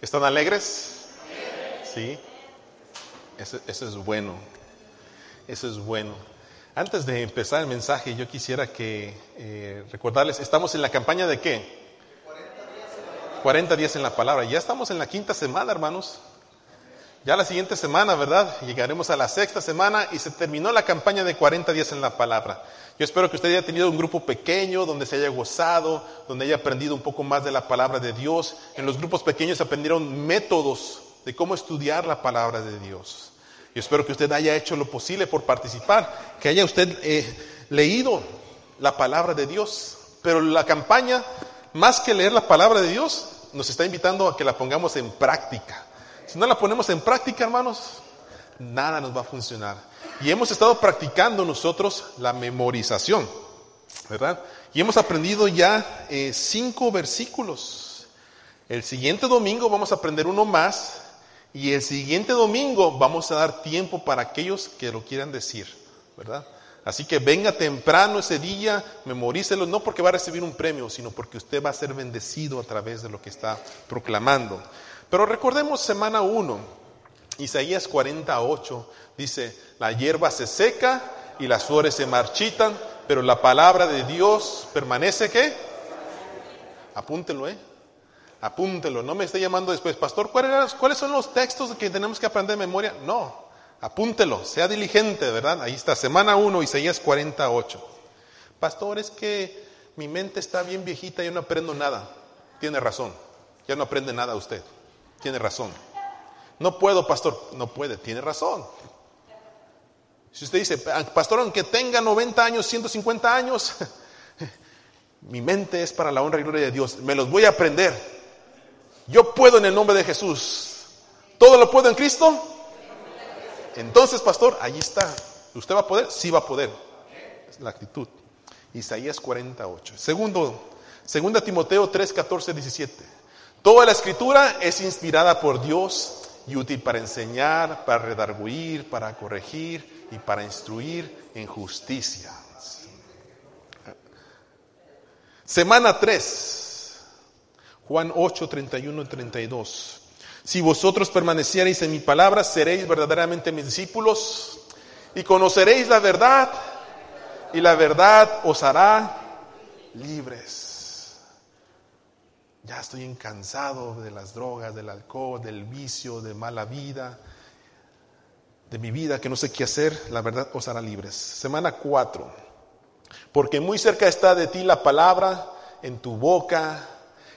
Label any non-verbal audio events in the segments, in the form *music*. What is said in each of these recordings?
¿Están alegres? Sí. Eso, eso, es bueno. Eso es bueno. Antes de empezar el mensaje, yo quisiera que eh, recordarles, estamos en la campaña de qué? 40 días en la palabra. Ya estamos en la quinta semana, hermanos. Ya la siguiente semana, ¿verdad? Llegaremos a la sexta semana y se terminó la campaña de 40 días en la palabra. Yo espero que usted haya tenido un grupo pequeño donde se haya gozado, donde haya aprendido un poco más de la palabra de Dios. En los grupos pequeños aprendieron métodos de cómo estudiar la palabra de Dios. Yo espero que usted haya hecho lo posible por participar, que haya usted eh, leído la palabra de Dios. Pero la campaña, más que leer la palabra de Dios, nos está invitando a que la pongamos en práctica. Si no la ponemos en práctica, hermanos, nada nos va a funcionar. Y hemos estado practicando nosotros la memorización, ¿verdad? Y hemos aprendido ya eh, cinco versículos. El siguiente domingo vamos a aprender uno más y el siguiente domingo vamos a dar tiempo para aquellos que lo quieran decir, ¿verdad? Así que venga temprano ese día, memorícelo, no porque va a recibir un premio, sino porque usted va a ser bendecido a través de lo que está proclamando. Pero recordemos semana 1, Isaías 48 dice, la hierba se seca y las flores se marchitan, pero la palabra de Dios permanece ¿qué? Apúntelo, ¿eh? Apúntelo, no me esté llamando después, pastor, ¿cuáles, ¿cuáles son los textos que tenemos que aprender de memoria? No, apúntelo, sea diligente, ¿verdad? Ahí está, semana 1, Isaías 48. Pastor, es que mi mente está bien viejita, yo no aprendo nada. Tiene razón, ya no aprende nada usted. Tiene razón. No puedo, pastor. No puede, tiene razón. Si usted dice, pastor, aunque tenga 90 años, 150 años, *laughs* mi mente es para la honra y gloria de Dios. Me los voy a aprender. Yo puedo en el nombre de Jesús. ¿Todo lo puedo en Cristo? Entonces, pastor, ahí está. ¿Usted va a poder? Sí va a poder. Es la actitud. Isaías 48. Segundo, segunda Timoteo 3, 14, 17. Toda la escritura es inspirada por Dios y útil para enseñar, para redarguir, para corregir y para instruir en justicia. Semana 3, Juan 8, 31 y 32. Si vosotros permaneciereis en mi palabra, seréis verdaderamente mis discípulos y conoceréis la verdad y la verdad os hará libres. Ya estoy cansado de las drogas, del alcohol, del vicio, de mala vida, de mi vida que no sé qué hacer. La verdad os hará libres. Semana 4. Porque muy cerca está de ti la palabra en tu boca,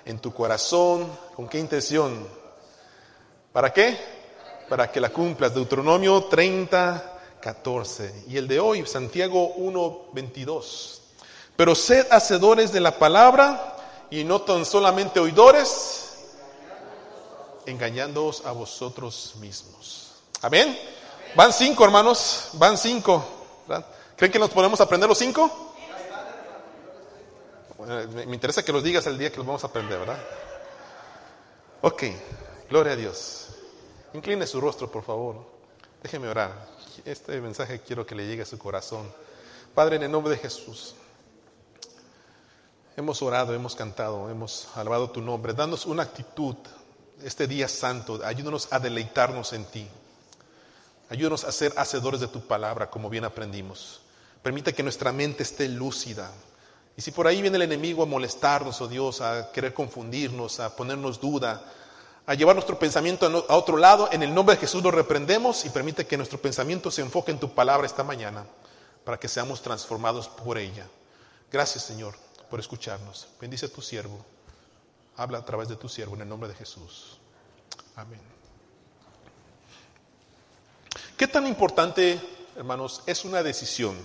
en tu corazón. ¿Con qué intención? ¿Para qué? Para que la cumplas. Deuteronomio 30, 14. Y el de hoy, Santiago 1, 22. Pero sed hacedores de la palabra y no tan solamente oidores, engañándoos a vosotros mismos. Amén. Van cinco, hermanos, van cinco. ¿Creen que nos podemos aprender los cinco? me interesa que los digas el día que los vamos a aprender, ¿verdad? Ok, gloria a Dios. Incline su rostro, por favor. Déjeme orar. Este mensaje quiero que le llegue a su corazón. Padre, en el nombre de Jesús. Hemos orado, hemos cantado, hemos alabado tu nombre. Danos una actitud este día santo. Ayúdanos a deleitarnos en ti. Ayúdanos a ser hacedores de tu palabra, como bien aprendimos. Permite que nuestra mente esté lúcida. Y si por ahí viene el enemigo a molestarnos, oh Dios, a querer confundirnos, a ponernos duda, a llevar nuestro pensamiento a otro lado, en el nombre de Jesús lo reprendemos y permite que nuestro pensamiento se enfoque en tu palabra esta mañana, para que seamos transformados por ella. Gracias, Señor por escucharnos. Bendice a tu siervo. Habla a través de tu siervo en el nombre de Jesús. Amén. ¿Qué tan importante, hermanos, es una decisión?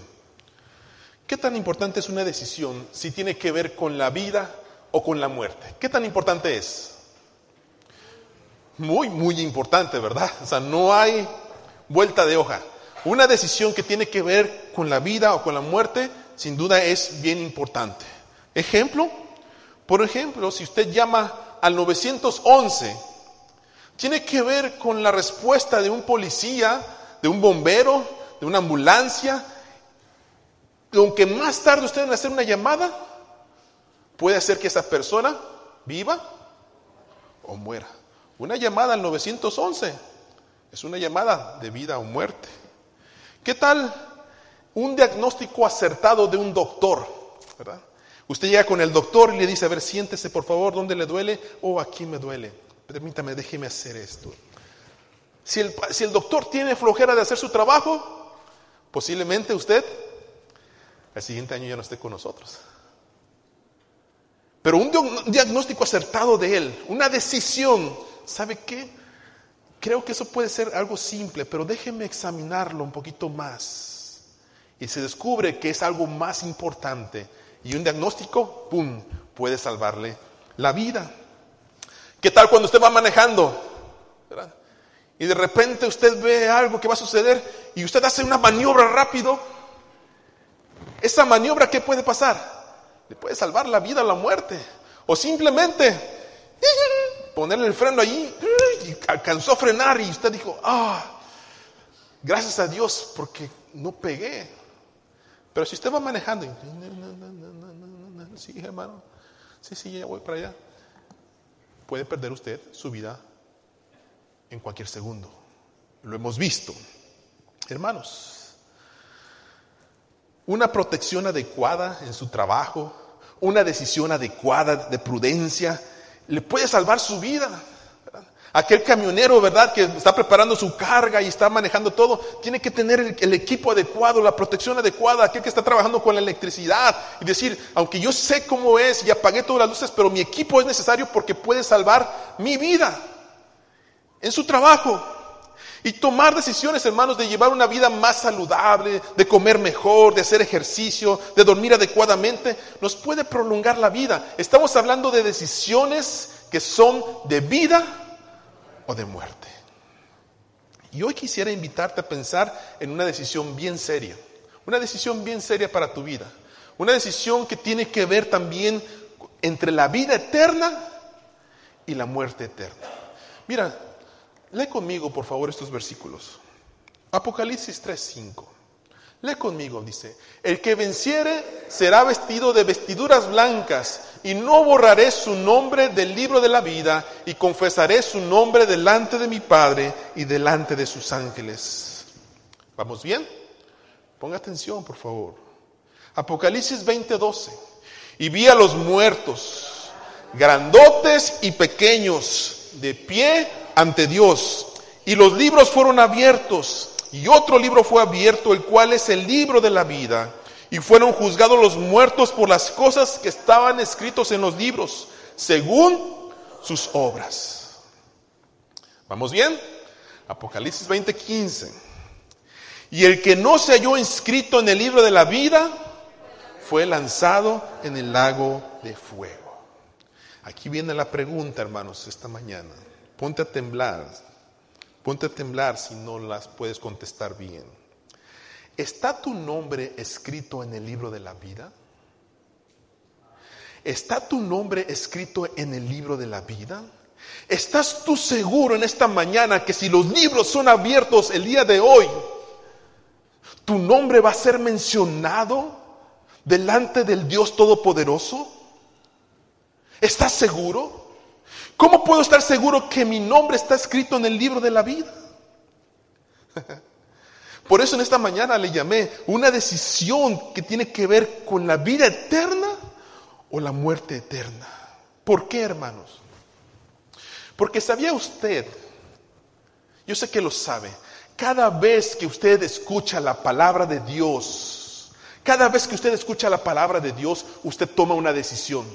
¿Qué tan importante es una decisión si tiene que ver con la vida o con la muerte? ¿Qué tan importante es? Muy, muy importante, ¿verdad? O sea, no hay vuelta de hoja. Una decisión que tiene que ver con la vida o con la muerte, sin duda es bien importante. Ejemplo, por ejemplo, si usted llama al 911, tiene que ver con la respuesta de un policía, de un bombero, de una ambulancia. Aunque más tarde usted en hacer una llamada, puede hacer que esa persona viva o muera. Una llamada al 911 es una llamada de vida o muerte. ¿Qué tal un diagnóstico acertado de un doctor? ¿verdad? Usted llega con el doctor y le dice, a ver, siéntese por favor, ¿dónde le duele? Oh, aquí me duele. Permítame, déjeme hacer esto. Si el, si el doctor tiene flojera de hacer su trabajo, posiblemente usted el siguiente año ya no esté con nosotros. Pero un diagnóstico acertado de él, una decisión, ¿sabe qué? Creo que eso puede ser algo simple, pero déjeme examinarlo un poquito más. Y se descubre que es algo más importante. Y un diagnóstico, ¡pum!, puede salvarle la vida. ¿Qué tal cuando usted va manejando? Y de repente usted ve algo que va a suceder y usted hace una maniobra rápido. Esa maniobra, ¿qué puede pasar? Le puede salvar la vida o la muerte. O simplemente *laughs* ponerle el freno allí y alcanzó a frenar y usted dijo, ah, gracias a Dios porque no pegué. Pero si usted va manejando, sí, hermano, sí, sí, ya voy para allá, puede perder usted su vida en cualquier segundo. Lo hemos visto. Hermanos, una protección adecuada en su trabajo, una decisión adecuada de prudencia, le puede salvar su vida. Aquel camionero, ¿verdad?, que está preparando su carga y está manejando todo, tiene que tener el, equipo adecuado, la protección adecuada. Aquel que está trabajando con la electricidad y decir, aunque yo sé cómo es y apagué todas las luces, pero mi equipo es necesario porque puede salvar mi vida en su trabajo. Y tomar decisiones, hermanos, de llevar una vida más saludable, de comer mejor, de hacer ejercicio, de dormir adecuadamente, nos puede prolongar la vida. Estamos hablando de decisiones que son de vida o de muerte. Y hoy quisiera invitarte a pensar en una decisión bien seria, una decisión bien seria para tu vida, una decisión que tiene que ver también entre la vida eterna y la muerte eterna. Mira, Lee conmigo, por favor, estos versículos. Apocalipsis 3:5. Lee conmigo, dice, el que venciere será vestido de vestiduras blancas y no borraré su nombre del libro de la vida y confesaré su nombre delante de mi Padre y delante de sus ángeles. ¿Vamos bien? Ponga atención, por favor. Apocalipsis 20:12. Y vi a los muertos, grandotes y pequeños, de pie ante Dios. Y los libros fueron abiertos. Y otro libro fue abierto, el cual es el libro de la vida. Y fueron juzgados los muertos por las cosas que estaban escritos en los libros, según sus obras. ¿Vamos bien? Apocalipsis 20:15. Y el que no se halló inscrito en el libro de la vida fue lanzado en el lago de fuego. Aquí viene la pregunta, hermanos, esta mañana. Ponte a temblar, ponte a temblar si no las puedes contestar bien. ¿Está tu nombre escrito en el libro de la vida? ¿Está tu nombre escrito en el libro de la vida? ¿Estás tú seguro en esta mañana que si los libros son abiertos el día de hoy, tu nombre va a ser mencionado delante del Dios Todopoderoso? ¿Estás seguro? ¿Cómo puedo estar seguro que mi nombre está escrito en el libro de la vida? *laughs* Por eso en esta mañana le llamé una decisión que tiene que ver con la vida eterna o la muerte eterna. ¿Por qué, hermanos? Porque sabía usted, yo sé que lo sabe, cada vez que usted escucha la palabra de Dios, cada vez que usted escucha la palabra de Dios, usted toma una decisión.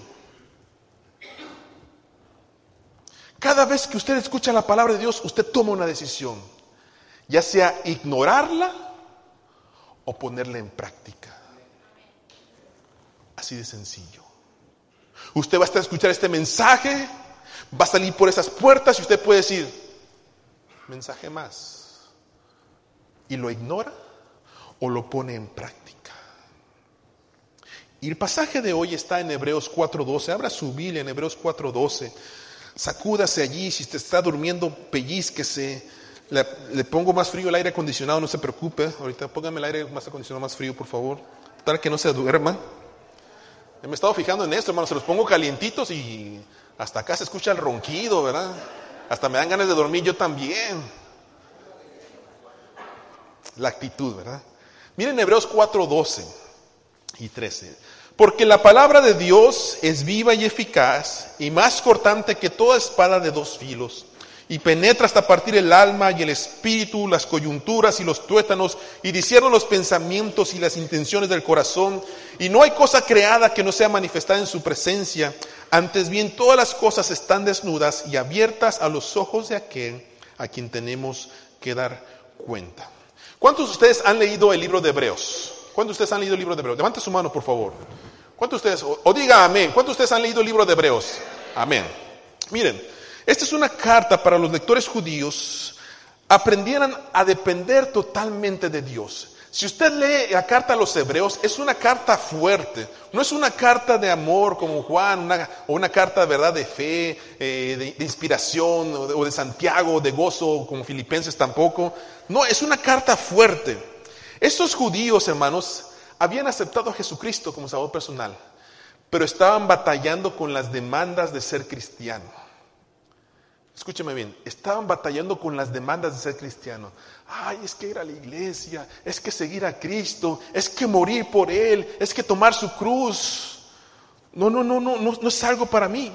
Cada vez que usted escucha la palabra de Dios, usted toma una decisión, ya sea ignorarla o ponerla en práctica. Así de sencillo. Usted va a estar escuchar este mensaje, va a salir por esas puertas y usted puede decir, mensaje más. Y lo ignora o lo pone en práctica. Y el pasaje de hoy está en Hebreos 4.12. Abra su Biblia en Hebreos 4.12. Sacúdase allí, si usted está durmiendo, pellizquese. Le, le pongo más frío el aire acondicionado, no se preocupe. Ahorita póngame el aire más acondicionado más frío, por favor. Para que no se duerma. Me he estado fijando en esto, hermano. Se los pongo calientitos y hasta acá se escucha el ronquido, ¿verdad? Hasta me dan ganas de dormir yo también. La actitud, ¿verdad? Miren Hebreos 4, 12 y 13. Porque la palabra de Dios es viva y eficaz y más cortante que toda espada de dos filos y penetra hasta partir el alma y el espíritu, las coyunturas y los tuétanos y discierne los pensamientos y las intenciones del corazón y no hay cosa creada que no sea manifestada en su presencia. Antes bien, todas las cosas están desnudas y abiertas a los ojos de aquel a quien tenemos que dar cuenta. ¿Cuántos de ustedes han leído el libro de Hebreos? ¿Cuántos de ustedes han leído el libro de Hebreos? Levante su mano, por favor. ¿Cuántos de ustedes, o, diga amén, cuántos de ustedes han leído el libro de Hebreos? Amén. Miren, esta es una carta para los lectores judíos, aprendieran a depender totalmente de Dios. Si usted lee la carta a los hebreos, es una carta fuerte, no es una carta de amor como Juan, o una carta de verdad de fe, eh, de, inspiración, o de, o de Santiago, de gozo como Filipenses tampoco. No, es una carta fuerte. Estos judíos, hermanos, habían aceptado a Jesucristo como Salvador personal, pero estaban batallando con las demandas de ser cristiano. Escúcheme bien, estaban batallando con las demandas de ser cristiano. Ay, es que ir a la iglesia, es que seguir a Cristo, es que morir por Él, es que tomar su cruz. No, no, no, no, no, no es algo para mí.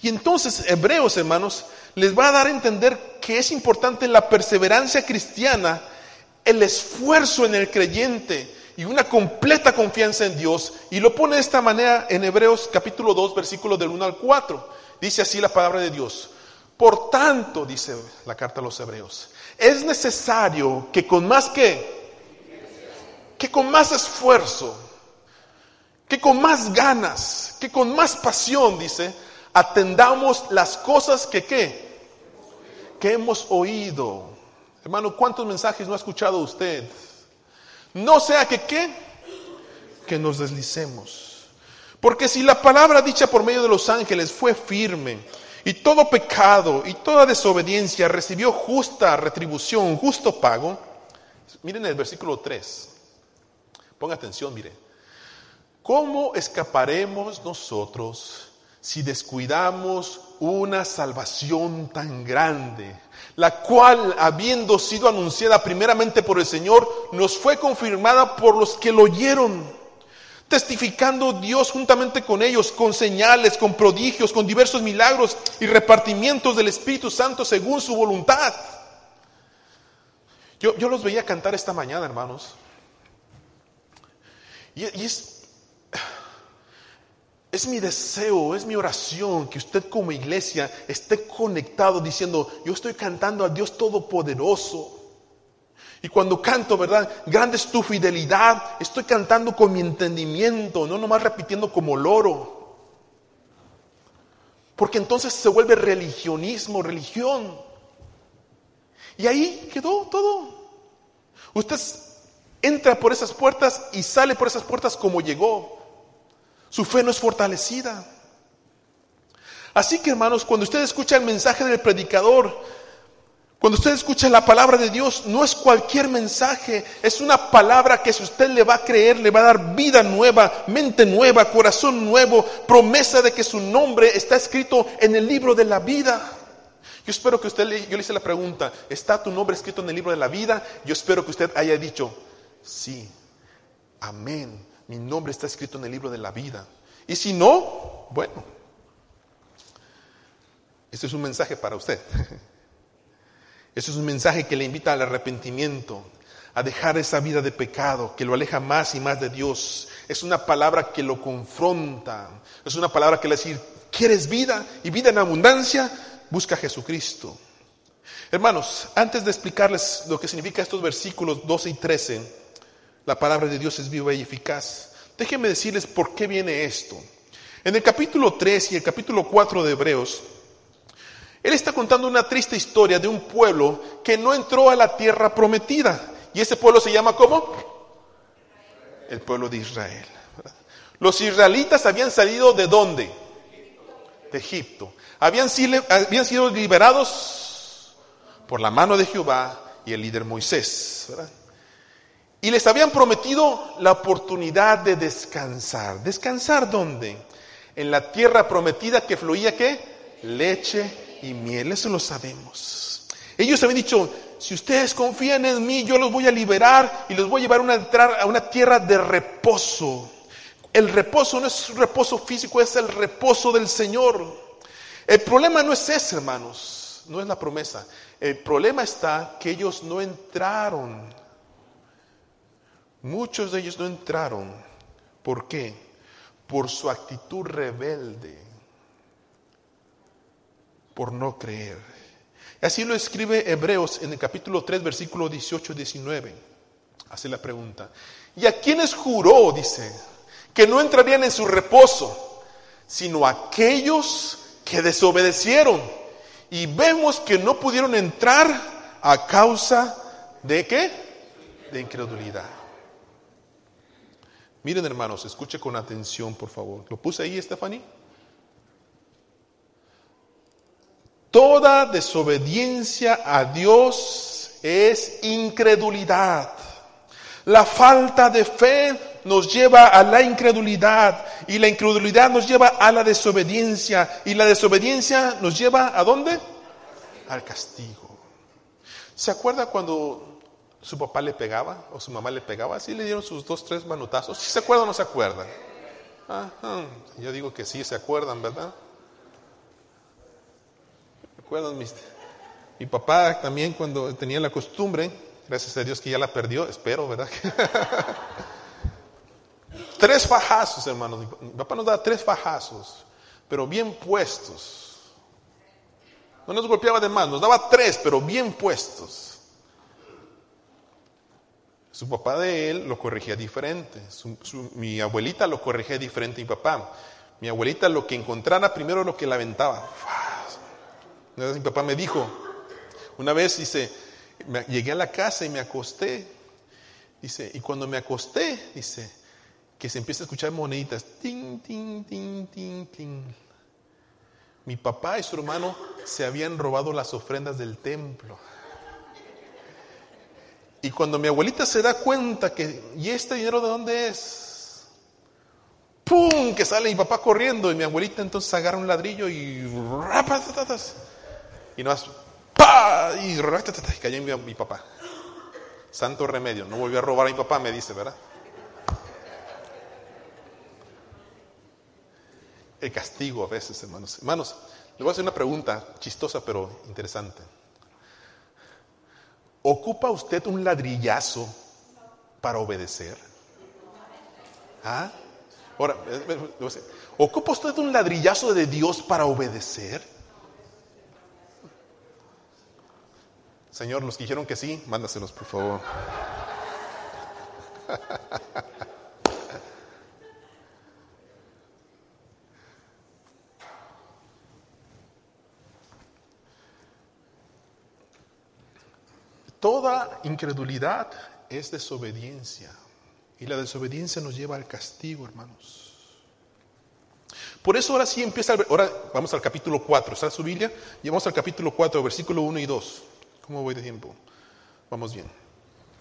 Y entonces, Hebreos, hermanos, les va a dar a entender que es importante la perseverancia cristiana, el esfuerzo en el creyente y una completa confianza en Dios. Y lo pone de esta manera en Hebreos capítulo 2, versículo del 1 al 4. Dice así la palabra de Dios. Por tanto, dice la carta a los hebreos, es necesario que con más que, que con más esfuerzo, que con más ganas, que con más pasión, dice, atendamos las cosas que qué, que hemos oído. Hermano, ¿cuántos mensajes no ha escuchado usted? No sea que qué, que nos deslicemos. Porque si la palabra dicha por medio de los ángeles fue firme, y todo pecado y toda desobediencia recibió justa retribución, justo pago, miren el versículo 3, ponga atención, mire, ¿cómo escaparemos nosotros si descuidamos una salvación tan grande, la cual, habiendo sido anunciada primeramente por el Señor, nos fue confirmada por los que lo oyeron? testificando Dios juntamente con ellos, con señales, con prodigios, con diversos milagros y repartimientos del Espíritu Santo según su voluntad. Yo, yo los veía cantar esta mañana, hermanos. Y, y es, es mi deseo, es mi oración que usted como iglesia esté conectado diciendo, yo estoy cantando a Dios Todopoderoso. Y cuando canto, ¿verdad? Grande es tu fidelidad. Estoy cantando con mi entendimiento, no nomás repitiendo como loro. Porque entonces se vuelve religionismo, religión. Y ahí quedó todo. Usted entra por esas puertas y sale por esas puertas como llegó. Su fe no es fortalecida. Así que hermanos, cuando usted escucha el mensaje del predicador, cuando usted escucha la palabra de Dios, no es cualquier mensaje, es una palabra que si usted le va a creer, le va a dar vida nueva, mente nueva, corazón nuevo, promesa de que su nombre está escrito en el libro de la vida. Yo espero que usted, le, yo le hice la pregunta, ¿está tu nombre escrito en el libro de la vida? Yo espero que usted haya dicho, sí, amén, mi nombre está escrito en el libro de la vida. Y si no, bueno, este es un mensaje para usted. *laughs* Ese es un mensaje que le invita al arrepentimiento, a dejar esa vida de pecado, que lo aleja más y más de Dios. Es una palabra que lo confronta. Es una palabra que le dice, ¿quieres vida y vida en abundancia? Busca a Jesucristo. Hermanos, antes de explicarles lo que significa estos versículos 12 y 13, la palabra de Dios es viva y eficaz. Déjenme decirles por qué viene esto. En el capítulo 3 y el capítulo 4 de Hebreos, él está contando una triste historia de un pueblo que no entró a la tierra prometida. Y ese pueblo se llama ¿cómo? El pueblo de Israel. Los israelitas habían salido de dónde? De Egipto. Habían sido, habían sido liberados por la mano de Jehová y el líder Moisés. Y les habían prometido la oportunidad de descansar. ¿Descansar dónde? En la tierra prometida que fluía qué? leche y miel, eso lo sabemos. Ellos habían dicho, si ustedes confían en mí, yo los voy a liberar y los voy a llevar a una, tierra de reposo. El reposo no es reposo físico, es el reposo del Señor. El problema no es ese, hermanos, no es la promesa. El problema está que ellos no entraron. Muchos de ellos no entraron. ¿Por qué? Por su actitud rebelde, por no creer. Así lo escribe Hebreos en el capítulo 3, versículo 18 y 19. Hace la pregunta. ¿Y a quiénes juró, dice, que no entrarían en su reposo, sino aquellos que desobedecieron? Y vemos que no pudieron entrar a causa de qué? De incredulidad. Miren hermanos, escuche con atención, por favor. ¿Lo puse ahí, Stephanie? Toda desobediencia a Dios es incredulidad. La falta de fe nos lleva a la incredulidad y la incredulidad nos lleva a la desobediencia y la desobediencia nos lleva a dónde? Al castigo. ¿Se acuerda cuando su papá le pegaba o su mamá le pegaba? ¿Sí le dieron sus dos, tres manotazos? ¿Sí se acuerda o no se acuerda? Yo digo que sí, se acuerdan, ¿verdad? ¿Recuerdan mis, mi papá también cuando tenía la costumbre, gracias a Dios que ya la perdió, espero, ¿verdad? *laughs* tres fajazos, hermanos. Mi papá nos daba tres fajazos, pero bien puestos. No nos golpeaba de más, nos daba tres, pero bien puestos. Su papá de él lo corregía diferente. mi abuelita lo corregía diferente mi papá. Mi abuelita lo que encontrara primero lo que la aventaba. Una mi papá me dijo, una vez dice, llegué a la casa y me acosté, dice, y cuando me acosté, dice, que se empieza a escuchar moneditas, ting, ting, ting, ting, ting. Mi papá y su hermano se habían robado las ofrendas del templo. Y cuando mi abuelita se da cuenta que, ¿y este dinero de dónde es? ¡Pum! Que sale mi papá corriendo y mi abuelita entonces agarra un ladrillo y y no ¡pa! Y cayó en mi, mi papá. Santo remedio. No volvió a robar a mi papá, me dice, ¿verdad? El castigo a veces, hermanos. Hermanos, le voy a hacer una pregunta chistosa pero interesante. ¿Ocupa usted un ladrillazo para obedecer? ¿Ah? Ahora, eh, eh, ¿ocupa usted un ladrillazo de Dios para obedecer? Señor, los que dijeron que sí, mándaselos, por favor. *laughs* Toda incredulidad es desobediencia. Y la desobediencia nos lleva al castigo, hermanos. Por eso ahora sí empieza, ahora vamos al capítulo 4, ¿está su Biblia? Y vamos al capítulo 4, versículo 1 y 2. ¿Cómo voy de tiempo? Vamos bien.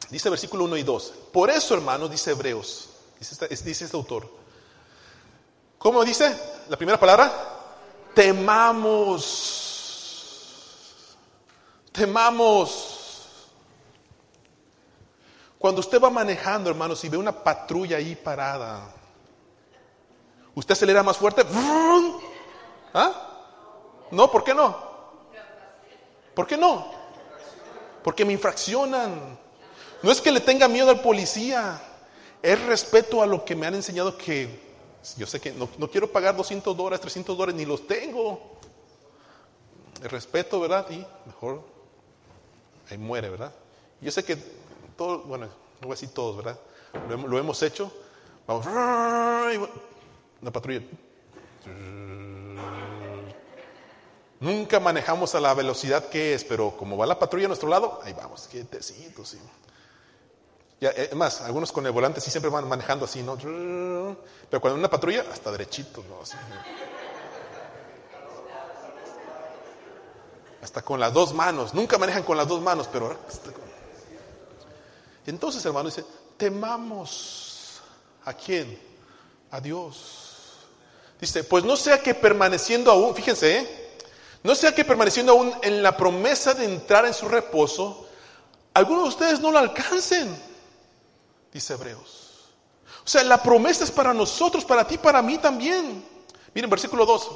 Dice versículo 1 y 2. Por eso, hermanos, dice Hebreos, dice dice este autor. ¿Cómo dice la primera palabra? Temamos. Temamos. Cuando usted va manejando, hermanos, y ve una patrulla ahí parada, ¿usted acelera más fuerte? ¿Ah? No, ¿por qué no? ¿Por qué no? porque me infraccionan. No es que le tenga miedo al policía, es respeto a lo que me han enseñado que yo sé que no, quiero pagar 200 dólares, 300 dólares, ni los tengo. El respeto, ¿verdad? Y mejor ahí muere, ¿verdad? Yo sé que todos, bueno, no voy a decir todos, ¿verdad? Lo, hemos hecho. Vamos, una patrulla. Nunca manejamos a la velocidad que es, pero como va la patrulla a nuestro lado, ahí vamos, quietecito, sí. Ya, es más, algunos con el volante sí siempre van manejando así, ¿no? Pero cuando una patrulla, hasta derechito, ¿no? Hasta con las dos manos. Nunca manejan con las dos manos, pero... Entonces, hermano, dice, temamos a quién? A Dios. Dice, pues no sea que permaneciendo aún, fíjense, ¿eh? No sea que permaneciendo aún en la promesa de entrar en su reposo, algunos de ustedes no lo alcancen, dice Hebreos. O sea, la promesa es para nosotros, para ti, para mí también. Miren, versículo 2.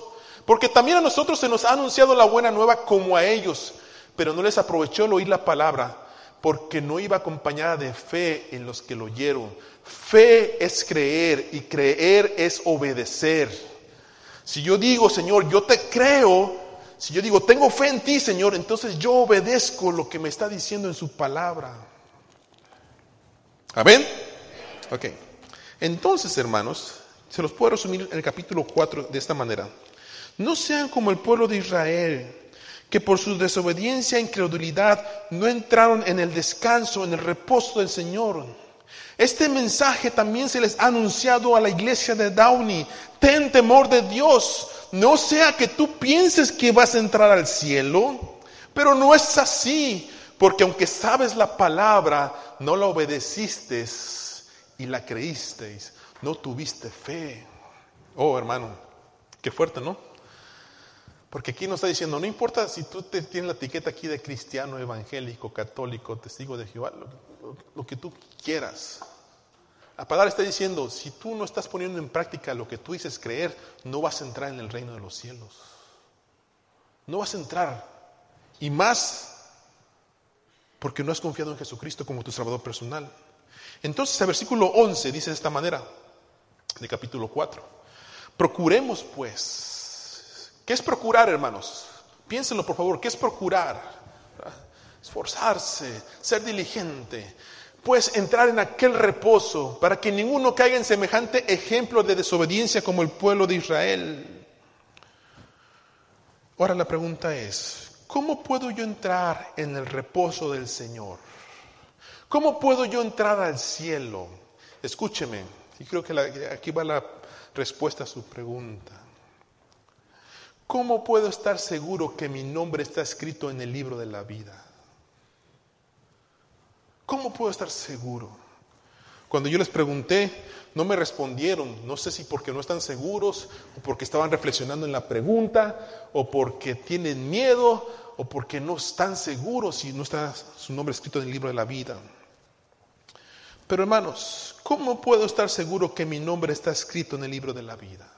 Porque también a nosotros se nos ha anunciado la buena nueva como a ellos, pero no les aprovechó el oír la palabra, porque no iba acompañada de fe en los que lo oyeron. Fe es creer y creer es obedecer. Si yo digo, Señor, yo te creo, si yo digo, tengo fe en ti, Señor, entonces yo obedezco lo que me está diciendo en su palabra. ¿Amén? Ok. Entonces, hermanos, se los puedo resumir en el capítulo 4 de esta manera. No sean como el pueblo de Israel, que por su desobediencia e incredulidad no entraron en el descanso, en el reposo del Señor. Este mensaje también se les ha anunciado a la iglesia de Downey. Ten temor de Dios. No sea que tú pienses que vas a entrar al cielo, pero no es así, porque aunque sabes la palabra, no la obedeciste y la creísteis, no tuviste fe. Oh, hermano, qué fuerte, ¿no? Porque aquí nos está diciendo, no importa si tú te tienes la etiqueta aquí de cristiano, evangélico, católico, testigo de Jehová, lo, que tú quieras. La palabra está diciendo, si tú no estás poniendo en práctica lo que tú dices creer, no vas a entrar en el reino de los cielos. No vas a entrar. Y más porque no has confiado en Jesucristo como tu Salvador personal. Entonces el versículo 11 dice de esta manera, de capítulo 4, procuremos pues ¿Qué es procurar, hermanos? Piénsenlo, por favor. ¿Qué es procurar? Esforzarse, ser diligente, pues entrar en aquel reposo para que ninguno caiga en semejante ejemplo de desobediencia como el pueblo de Israel. Ahora la pregunta es, ¿cómo puedo yo entrar en el reposo del Señor? ¿Cómo puedo yo entrar al cielo? Escúcheme, y creo que aquí va la respuesta a su pregunta. ¿Cómo puedo estar seguro que mi nombre está escrito en el libro de la vida? ¿Cómo puedo estar seguro? Cuando yo les pregunté, no me respondieron. No sé si porque no están seguros, o porque estaban reflexionando en la pregunta, o porque tienen miedo, o porque no están seguros si no está su nombre escrito en el libro de la vida. Pero hermanos, ¿cómo puedo estar seguro que mi nombre está escrito en el libro de la vida?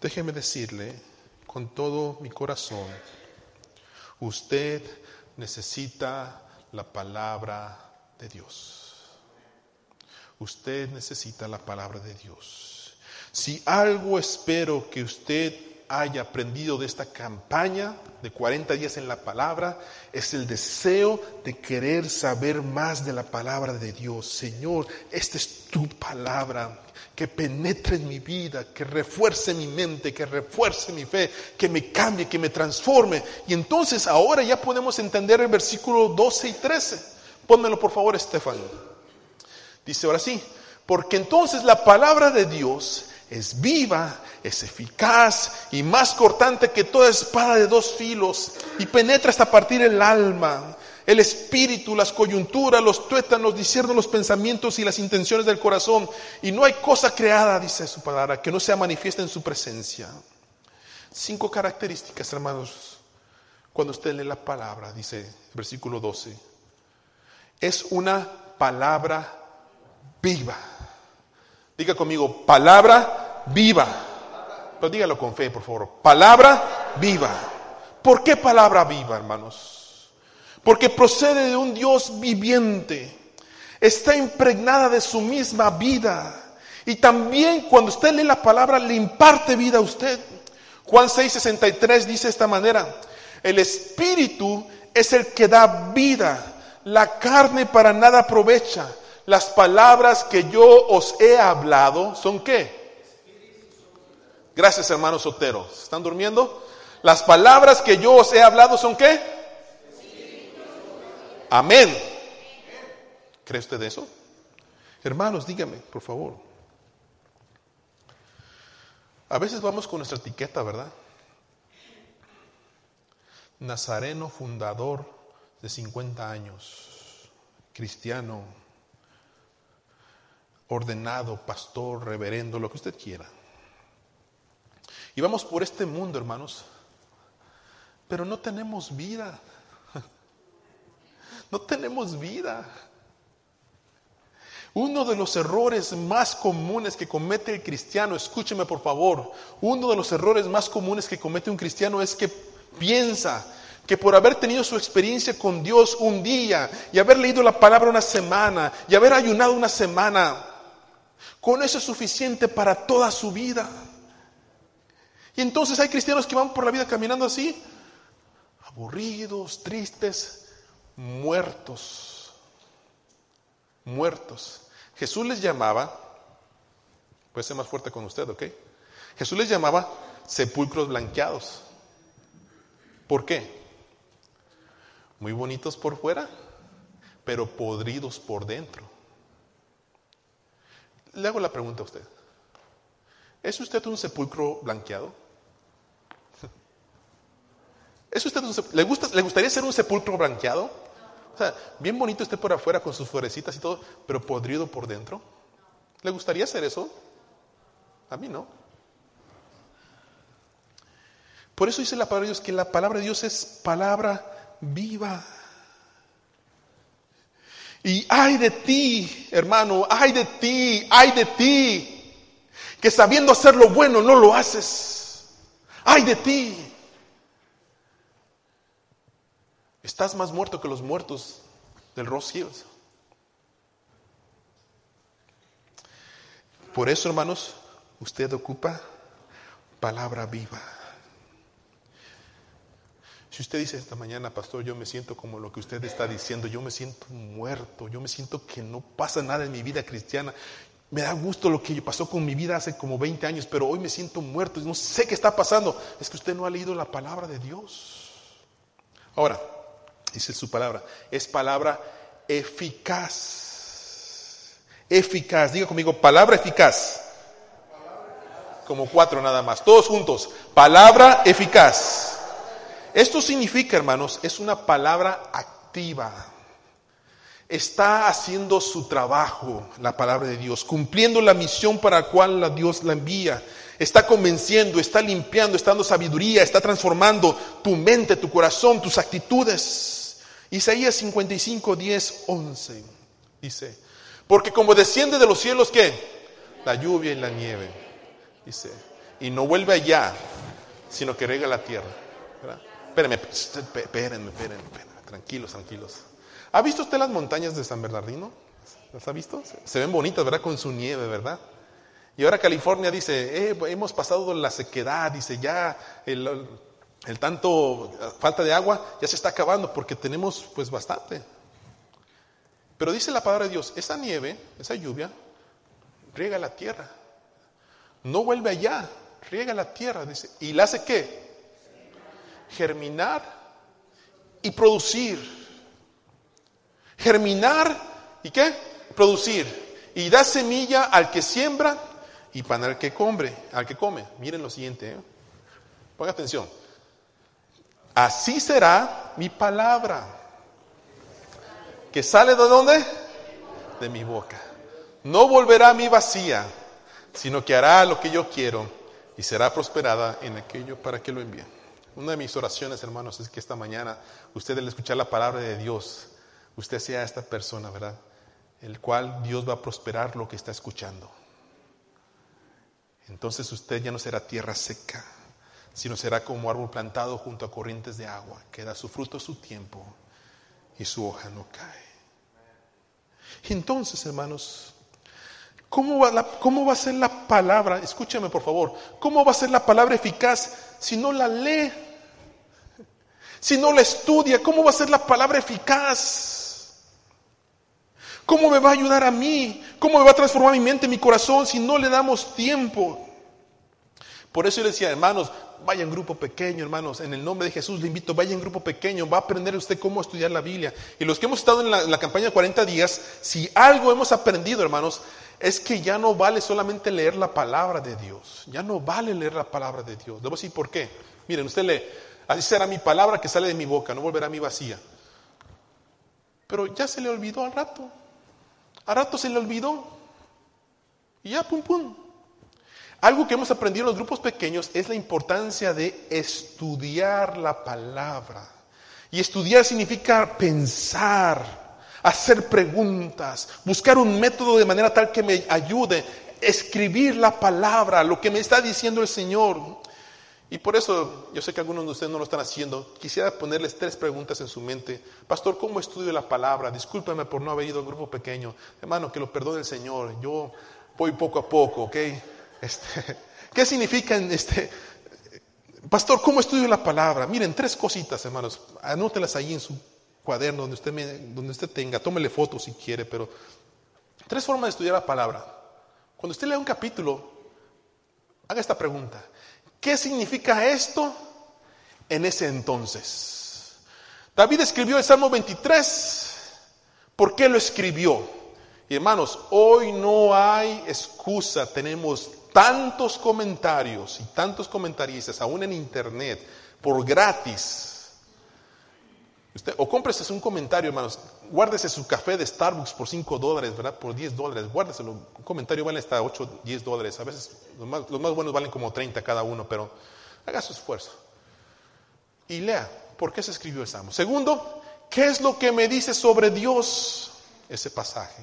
Déjeme decirle con todo mi corazón, usted necesita la palabra de Dios. Usted necesita la palabra de Dios. Si algo espero que usted haya aprendido de esta campaña de 40 días en la palabra es el deseo de querer saber más de la palabra de Dios. Señor, esta es tu palabra que penetre en mi vida, que refuerce mi mente, que refuerce mi fe, que me cambie, que me transforme. Y entonces ahora ya podemos entender el versículo 12 y 13. Pónmelo por favor, Estefan. Dice ahora sí, porque entonces la palabra de Dios es viva, es eficaz y más cortante que toda espada de dos filos y penetra hasta partir el alma el espíritu, las coyunturas, los tuétanos, disciernen los pensamientos y las intenciones del corazón. Y no hay cosa creada, dice su palabra, que no sea manifiesta en su presencia. Cinco características, hermanos, cuando usted lee la palabra, dice versículo 12. Es una palabra viva. Diga conmigo, palabra viva. Pero dígalo con fe, por favor. Palabra viva. ¿Por qué palabra viva, hermanos? Porque procede de un Dios viviente, está impregnada de su misma vida. Y también cuando usted lee la palabra le imparte vida a usted. Juan 6:63 dice de esta manera, el Espíritu es el que da vida, la carne para nada aprovecha. Las palabras que yo os he hablado son qué? Gracias hermanos Soteros. ¿Están durmiendo? Las palabras que yo os he hablado son qué? Amén. ¿Cree usted eso? Hermanos, dígame, por favor. A veces vamos con nuestra etiqueta, ¿verdad? Nazareno fundador de 50 años, cristiano, ordenado, pastor, reverendo, lo que usted quiera. Y vamos por este mundo, hermanos, pero no tenemos vida. No tenemos vida. Uno de los errores más comunes que comete el cristiano, escúcheme por favor, uno de los errores más comunes que comete un cristiano es que piensa que por haber tenido su experiencia con Dios un día y haber leído la palabra una semana y haber ayunado una semana, con eso es suficiente para toda su vida. Y entonces hay cristianos que van por la vida caminando así, aburridos, tristes, muertos. Muertos. Jesús les llamaba, puede ser más fuerte con usted, ¿ok? Jesús les llamaba sepulcros blanqueados. ¿Por qué? Muy bonitos por fuera, pero podridos por dentro. Le hago la pregunta a usted. ¿Es usted un sepulcro blanqueado? *laughs* ¿Es usted ¿le, gusta, ¿Le gustaría ser un sepulcro blanqueado? O sea, bien bonito esté por afuera con sus florecitas y todo, pero podrido por dentro. ¿Le gustaría hacer eso? A mí no. Por eso dice la palabra de Dios que la palabra de Dios es palabra viva. Y ay de ti, hermano, ay de ti, ay de ti, que sabiendo hacer lo bueno no lo haces. Ay de ti. Estás más muerto que los muertos del Ross Hills. Por eso, hermanos, usted ocupa palabra viva. Si usted dice esta mañana, pastor, yo me siento como lo que usted está diciendo, yo me siento muerto, yo me siento que no pasa nada en mi vida cristiana, me da gusto lo que pasó con mi vida hace como 20 años, pero hoy me siento muerto no sé qué está pasando, es que usted no ha leído la palabra de Dios. Ahora, dice su palabra, es palabra eficaz. Eficaz, diga conmigo, palabra eficaz. Como cuatro nada más, todos juntos, palabra eficaz. Esto significa, hermanos, es una palabra activa. Está haciendo su trabajo, la palabra de Dios, cumpliendo la misión para la cual Dios la envía. Está convenciendo, está limpiando, está dando sabiduría, está transformando tu mente, tu corazón, tus actitudes. Isaías 55, 10, 11 dice, porque como desciende de los cielos, ¿qué? La lluvia y la nieve, dice, y no vuelve allá, sino que rega la tierra. ¿verdad? Espérenme, espérenme, espérenme, tranquilos, tranquilos. ¿Ha visto usted las montañas de San Bernardino? ¿Las ha visto? Se ven bonitas, ¿verdad? Con su nieve, ¿verdad? Y ahora California dice, eh, hemos pasado la sequedad, dice, ya el, tanto falta de agua ya se está acabando porque tenemos pues bastante. Pero dice la palabra de Dios, esa nieve, esa lluvia, riega la tierra. No vuelve allá, riega la tierra, dice. ¿Y la hace qué? germinar y producir. Germinar y qué? Producir. Y da semilla al que siembra y pan al que come, al que come. Miren lo siguiente, ¿eh? ponga atención. Así será mi palabra. Que sale de dónde? De mi boca. No volverá a mí vacía, sino que hará lo que yo quiero y será prosperada en aquello para que lo envíe. Una de mis oraciones, hermanos, es que esta mañana usted al escuchar la palabra de Dios, usted sea esta persona, ¿verdad? El cual Dios va a prosperar lo que está escuchando. Entonces usted ya no será tierra seca, sino será como árbol plantado junto a corrientes de agua, que da su fruto a su tiempo y su hoja no cae. Entonces, hermanos, ¿cómo va, ¿cómo va a ser la palabra? Escúcheme por favor, ¿cómo va a ser la palabra eficaz si no la lee? Si no la estudia, ¿cómo va a ser la palabra eficaz? ¿Cómo me va a ayudar a mí? ¿Cómo me va a transformar mi mente, mi corazón si no le damos tiempo? Por eso yo decía, hermanos, vaya en grupo pequeño, hermanos. En el nombre de Jesús le invito, vaya en grupo pequeño. Va a aprender usted cómo estudiar la Biblia. Y los que hemos estado en la, campaña de 40 días, si algo hemos aprendido, hermanos, es que ya no vale solamente leer la palabra de Dios. Ya no vale leer la palabra de Dios. Debo decir por qué. Miren, usted lee, Así será mi palabra que sale de mi boca, no volverá a mi vacía. Pero ya se le olvidó al rato. Al rato se le olvidó. Y ya, pum, pum. Algo que hemos aprendido en los grupos pequeños es la importancia de estudiar la palabra. Y estudiar significa pensar, hacer preguntas, buscar un método de manera tal que me ayude, escribir la palabra, lo que me está diciendo el Señor. Y por eso, yo sé que algunos de ustedes no lo están haciendo, quisiera ponerles tres preguntas en su mente. Pastor, ¿cómo estudio la palabra? Discúlpeme por no haber ido a un grupo pequeño. Hermano, que lo perdone el Señor. Yo voy poco a poco, ¿ok? Este, *laughs* ¿Qué significa este? Pastor, ¿cómo estudio la palabra? Miren, tres cositas, hermanos. Anótelas ahí en su cuaderno donde usted, donde usted tenga. Tómele fotos si quiere, pero tres formas de estudiar la palabra. Cuando usted lea un capítulo, haga esta pregunta. ¿Qué significa esto en ese entonces? David escribió el Salmo 23. ¿Por qué lo escribió? Y hermanos, hoy no hay excusa. Tenemos tantos comentarios y tantos comentaristas, aún en internet, por gratis. O cómprese un comentario, hermanos. Guárdese su café de Starbucks por 5 dólares, ¿verdad? Por 10 dólares. Guárdeselo. Un comentario vale hasta 8, 10 dólares. A veces los más, los más buenos valen como 30 cada uno, pero haga su esfuerzo. Y lea por qué se escribió el Salmo. Segundo, ¿qué es lo que me dice sobre Dios ese pasaje?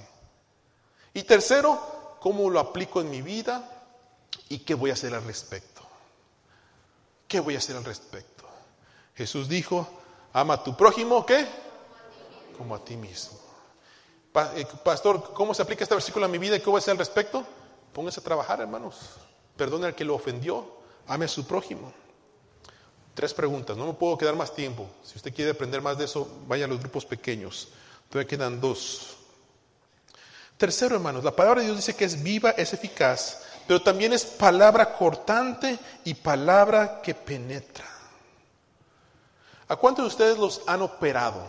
Y tercero, ¿cómo lo aplico en mi vida y qué voy a hacer al respecto? ¿Qué voy a hacer al respecto? Jesús dijo, Ama a tu prójimo, ¿qué? Como a ti mismo. Eh, pastor, ¿cómo se aplica este versículo a mi vida y qué voy a hacer al respecto? Póngase a trabajar, hermanos. Perdone al que lo ofendió. Ame a su prójimo. Tres preguntas. No me puedo quedar más tiempo. Si usted quiere aprender más de eso, vaya a los grupos pequeños. Todavía quedan dos. Tercero, hermanos, la palabra de Dios dice que es viva, es eficaz, pero también es palabra cortante y palabra que penetra. ¿A cuántos de ustedes los han operado?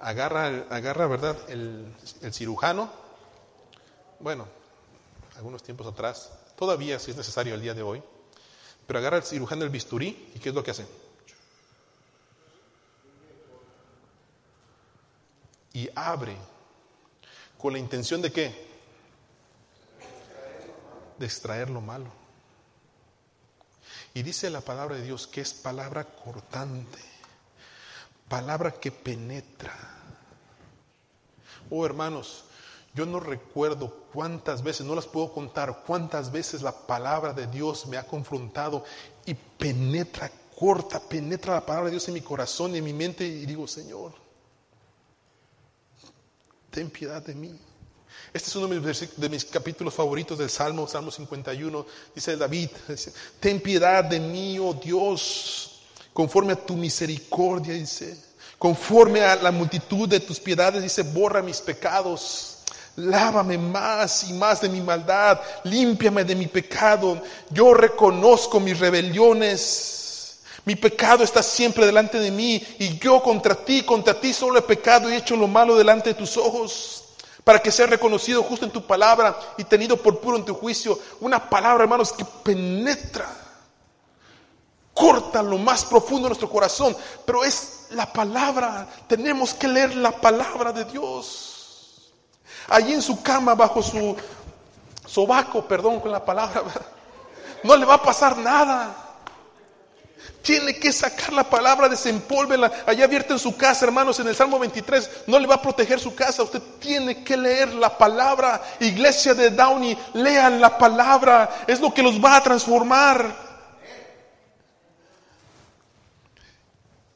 Agarra, agarra ¿verdad? El, cirujano. Bueno, algunos tiempos atrás, todavía si es necesario el día de hoy, pero agarra el cirujano el bisturí y ¿qué es lo que hace? Y abre con la intención de qué? De extraer lo malo. Y dice la palabra de Dios que es palabra cortante, palabra que penetra. Oh hermanos, yo no recuerdo cuántas veces, no las puedo contar, cuántas veces la palabra de Dios me ha confrontado y penetra, corta, penetra la palabra de Dios en mi corazón y en mi mente y digo, Señor, ten piedad de mí. Este es uno de mis, capítulos favoritos del Salmo, Salmo 51. Dice David, ten piedad de mí, oh Dios, conforme a tu misericordia, dice, conforme a la multitud de tus piedades, dice, borra mis pecados. Lávame más y más de mi maldad, límpiame de mi pecado. Yo reconozco mis rebeliones. Mi pecado está siempre delante de mí y yo contra ti, contra ti solo he pecado y he hecho lo malo delante de tus ojos para que sea reconocido justo en tu palabra y tenido por puro en tu juicio. Una palabra, hermanos, que penetra, corta lo más profundo de nuestro corazón, pero es la palabra. Tenemos que leer la palabra de Dios. Allí en su cama, bajo su sobaco, perdón con la palabra, *laughs* no le va a pasar nada. Tiene que sacar la palabra, desempólvela. Allá abierta en su casa, hermanos, en el Salmo 23, no le va a proteger su casa. Usted tiene que leer la palabra. Iglesia de Downey, lean la palabra. Es lo que los va a transformar.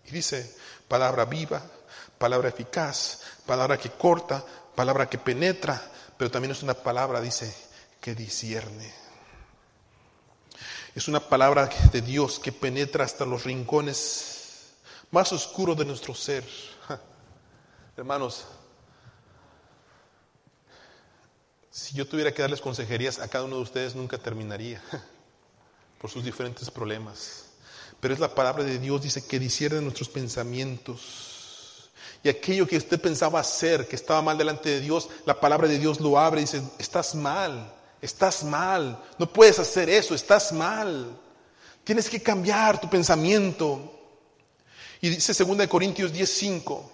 Y dice, palabra viva, palabra eficaz, palabra que corta, palabra que penetra, pero también es una palabra, dice, que discierne. Es una palabra de Dios que penetra hasta los rincones más oscuros de nuestro ser. Hermanos, si yo tuviera que darles consejerías a cada uno de ustedes nunca terminaría por sus diferentes problemas. Pero es la palabra de Dios, dice que discierne nuestros pensamientos. Y aquello que usted pensaba hacer, que estaba mal delante de Dios, la palabra de Dios lo abre y dice, estás mal. Estás mal, no puedes hacer eso, estás mal. Tienes que cambiar tu pensamiento. Y dice 2 Corintios 10:5,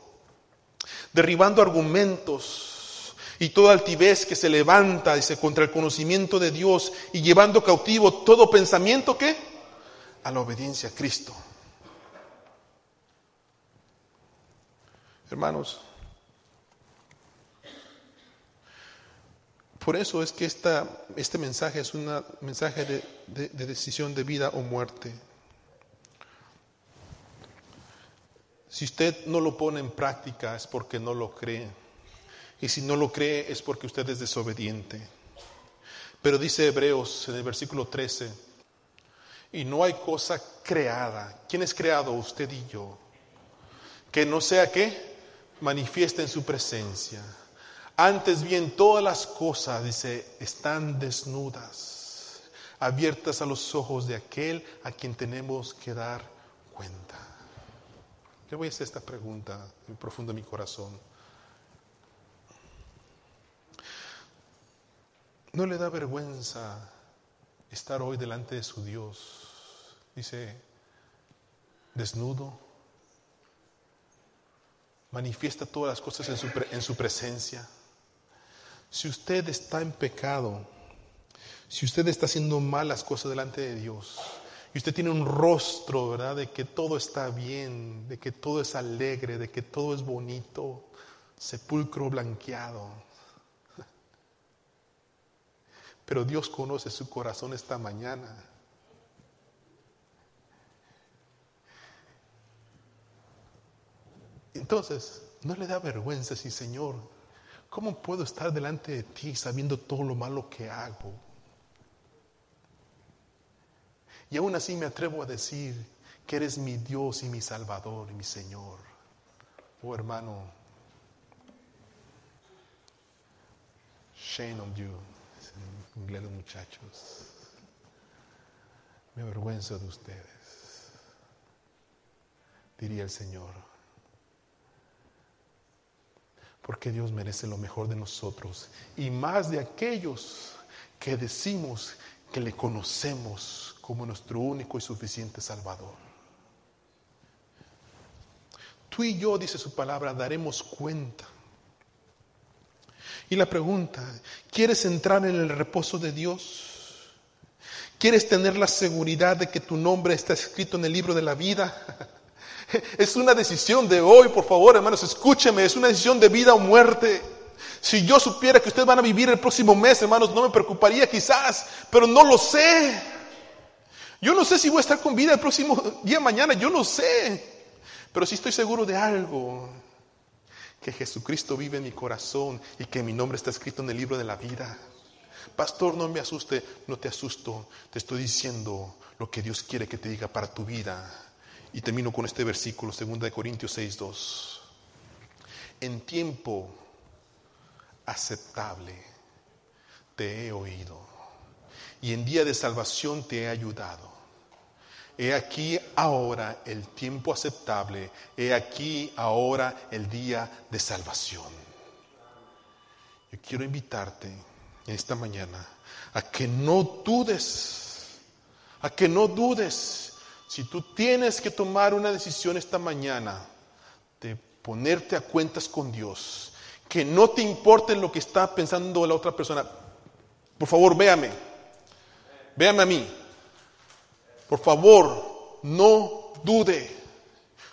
derribando argumentos y toda altivez que se levanta, dice, contra el conocimiento de Dios y llevando cautivo todo pensamiento que a la obediencia a Cristo. Hermanos, por eso es que este mensaje es un mensaje de, de decisión de vida o muerte. Si usted no lo pone en práctica es porque no lo cree. Y si no lo cree es porque usted es desobediente. Pero dice Hebreos en el versículo 13, y no hay cosa creada. ¿Quién es creado? Usted y yo. Que no sea que manifiesta en su presencia. Antes bien, todas las cosas, dice, están desnudas, abiertas a los ojos de aquel a quien tenemos que dar cuenta. Le voy a hacer esta pregunta en profundo de mi corazón. ¿No le da vergüenza estar hoy delante de su Dios? Dice, desnudo. Manifiesta todas las cosas en su, en su presencia. Si usted está en pecado, si usted está haciendo malas cosas delante de Dios, y usted tiene un rostro, ¿verdad?, de que todo está bien, de que todo es alegre, de que todo es bonito, sepulcro blanqueado, *laughs* pero Dios conoce su corazón esta mañana. Entonces, no le da vergüenza si, Señor, ¿cómo puedo estar delante de ti sabiendo todo lo malo que hago? Y aún así me atrevo a decir que eres mi Dios y mi Salvador y mi Señor. Oh hermano, shame on you inglés los muchachos. Me avergüenzo de ustedes, diría el Señor. Porque Dios merece lo mejor de nosotros y más de aquellos que decimos que le conocemos como nuestro único y suficiente Salvador. Tú y yo, dice su palabra, daremos cuenta y la pregunta, ¿quieres entrar en el reposo de Dios? ¿Quieres tener la seguridad de que tu nombre está escrito en el libro de la vida? *laughs* *laughs* Es una decisión de hoy, por favor, hermanos, escúcheme, es una decisión de vida o muerte. Si yo supiera que ustedes van a vivir el próximo mes, hermanos, no me preocuparía quizás, pero no lo sé. Yo no sé si voy a estar con vida el próximo *laughs* día mañana, yo no sé. Pero sí estoy seguro de algo que Jesucristo vive en mi corazón y que mi nombre está escrito en el libro de la vida. Pastor, no me asuste, no te asusto, te estoy diciendo lo que Dios quiere que te diga para tu vida. Y termino con este versículo, 2 Corintios 6, 2. En tiempo aceptable te he oído y en día de salvación te he ayudado. He aquí ahora el tiempo aceptable, he aquí ahora el día de salvación. Yo quiero invitarte en esta mañana a que no dudes, a que no dudes. Si tú tienes que tomar una decisión esta mañana de ponerte a cuentas con Dios, que no te importe lo que está pensando la otra persona, por favor, véame, véame a mí. Por favor, no dude.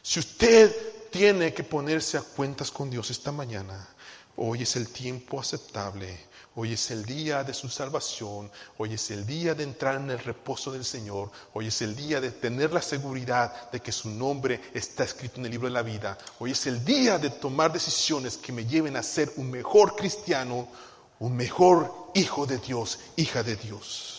Si usted tiene que ponerse a cuentas con Dios esta mañana, hoy es el tiempo aceptable, hoy es el día de su salvación, hoy es el día de entrar en el reposo del Señor, hoy es el día de tener la seguridad de que su nombre está escrito en el libro de la vida, hoy es el día de tomar decisiones que me lleven a ser un mejor cristiano, un mejor hijo de Dios, hija de Dios.